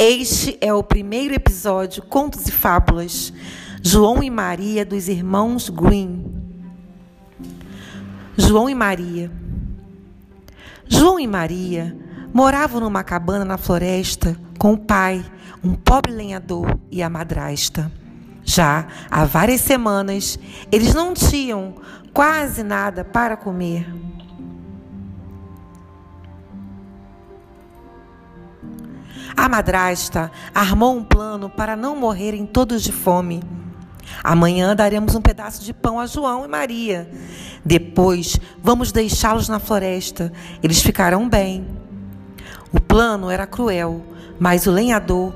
Este é o primeiro episódio Contos e Fábulas. João e Maria dos irmãos Green. João e Maria. João e Maria moravam numa cabana na floresta com o pai, um pobre lenhador e a madrasta. Já há várias semanas eles não tinham quase nada para comer. A madrasta armou um plano para não morrerem todos de fome. Amanhã daremos um pedaço de pão a João e Maria. Depois vamos deixá-los na floresta. Eles ficarão bem. O plano era cruel, mas o lenhador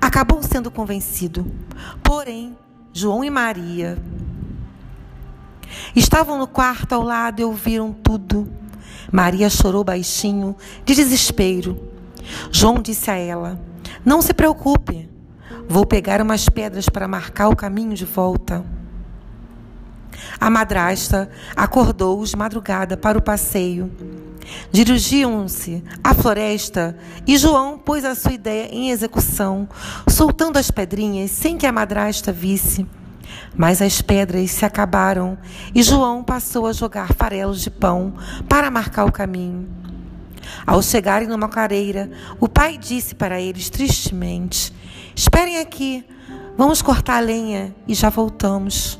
acabou sendo convencido. Porém, João e Maria estavam no quarto ao lado e ouviram tudo. Maria chorou baixinho, de desespero. João disse a ela: Não se preocupe, vou pegar umas pedras para marcar o caminho de volta. A madrasta acordou de madrugada para o passeio. Dirigiam-se à floresta e João pôs a sua ideia em execução, soltando as pedrinhas sem que a madrasta visse. Mas as pedras se acabaram e João passou a jogar farelos de pão para marcar o caminho. Ao chegarem numa clareira, o pai disse para eles tristemente: Esperem aqui, vamos cortar a lenha e já voltamos.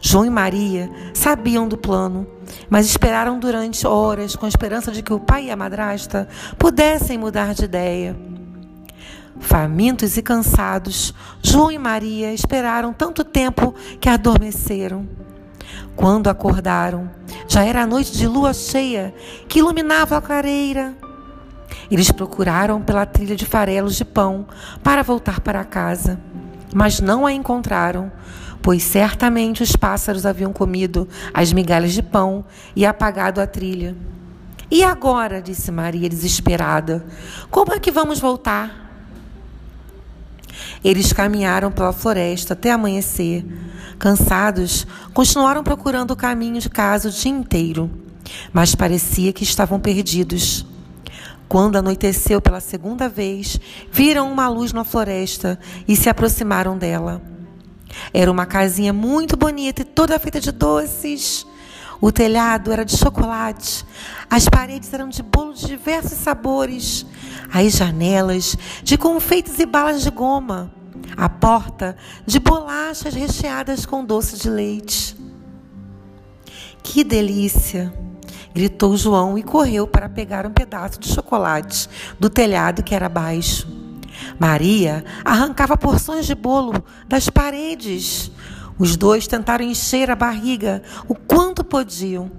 João e Maria sabiam do plano, mas esperaram durante horas com a esperança de que o pai e a madrasta pudessem mudar de ideia. Famintos e cansados, João e Maria esperaram tanto tempo que adormeceram. Quando acordaram, já era a noite de lua cheia que iluminava a clareira. Eles procuraram pela trilha de farelos de pão para voltar para casa, mas não a encontraram, pois certamente os pássaros haviam comido as migalhas de pão e apagado a trilha. E agora? disse Maria desesperada. Como é que vamos voltar? Eles caminharam pela floresta até amanhecer. Cansados, continuaram procurando o caminho de casa o dia inteiro, mas parecia que estavam perdidos. Quando anoiteceu pela segunda vez, viram uma luz na floresta e se aproximaram dela. Era uma casinha muito bonita e toda feita de doces. O telhado era de chocolate, as paredes eram de bolo de diversos sabores, as janelas de confeitos e balas de goma, a porta de bolachas recheadas com doce de leite. Que delícia! gritou João e correu para pegar um pedaço de chocolate do telhado que era baixo. Maria arrancava porções de bolo das paredes. Os dois tentaram encher a barriga o quanto podiam,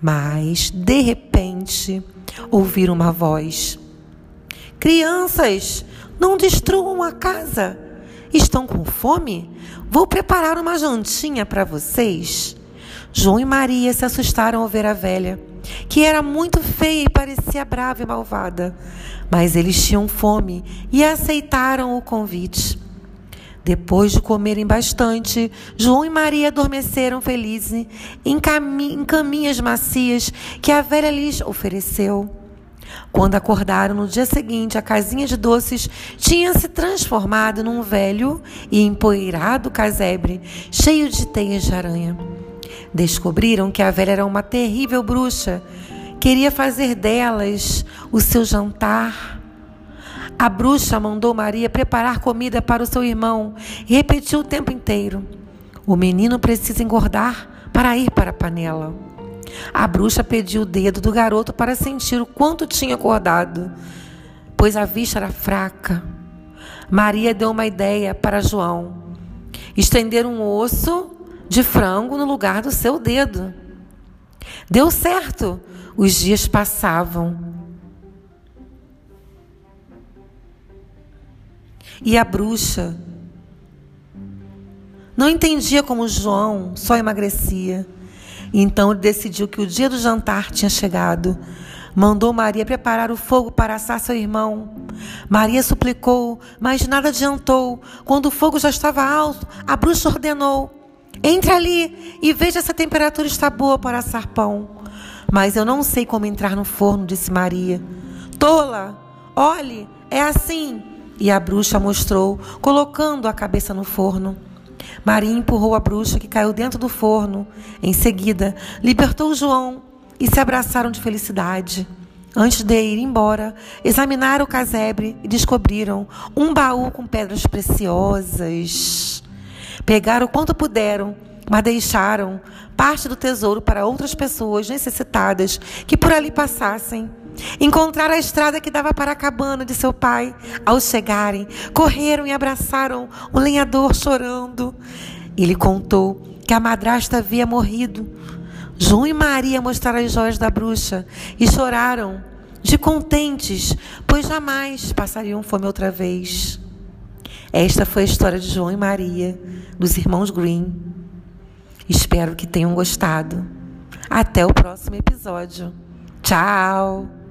mas, de repente, ouviram uma voz: Crianças, não destruam a casa. Estão com fome? Vou preparar uma jantinha para vocês. João e Maria se assustaram ao ver a velha, que era muito feia e parecia brava e malvada. Mas eles tinham fome e aceitaram o convite. Depois de comerem bastante, João e Maria adormeceram felizes em, em caminhas macias que a velha lhes ofereceu. Quando acordaram no dia seguinte, a casinha de doces tinha se transformado num velho e empoeirado casebre cheio de teias de aranha. Descobriram que a velha era uma terrível bruxa. Queria fazer delas o seu jantar. A bruxa mandou Maria preparar comida para o seu irmão e repetiu o tempo inteiro: O menino precisa engordar para ir para a panela. A bruxa pediu o dedo do garoto para sentir o quanto tinha acordado, pois a vista era fraca. Maria deu uma ideia para João: estender um osso de frango no lugar do seu dedo. Deu certo. Os dias passavam. E a bruxa não entendia como João só emagrecia. Então ele decidiu que o dia do jantar tinha chegado. Mandou Maria preparar o fogo para assar seu irmão. Maria suplicou, mas nada adiantou. Quando o fogo já estava alto, a bruxa ordenou: Entre ali e veja se a temperatura está boa para assar pão. Mas eu não sei como entrar no forno, disse Maria. Tola, olhe, é assim. E a bruxa mostrou, colocando a cabeça no forno. Maria empurrou a bruxa que caiu dentro do forno. Em seguida, libertou João e se abraçaram de felicidade. Antes de ir embora, examinaram o casebre e descobriram um baú com pedras preciosas. Pegaram quanto puderam, mas deixaram parte do tesouro para outras pessoas necessitadas que por ali passassem. Encontraram a estrada que dava para a cabana de seu pai. Ao chegarem, correram e abraçaram o lenhador chorando. Ele contou que a madrasta havia morrido. João e Maria mostraram as joias da bruxa e choraram de contentes, pois jamais passariam fome outra vez. Esta foi a história de João e Maria, dos irmãos Green. Espero que tenham gostado. Até o próximo episódio. Tchau!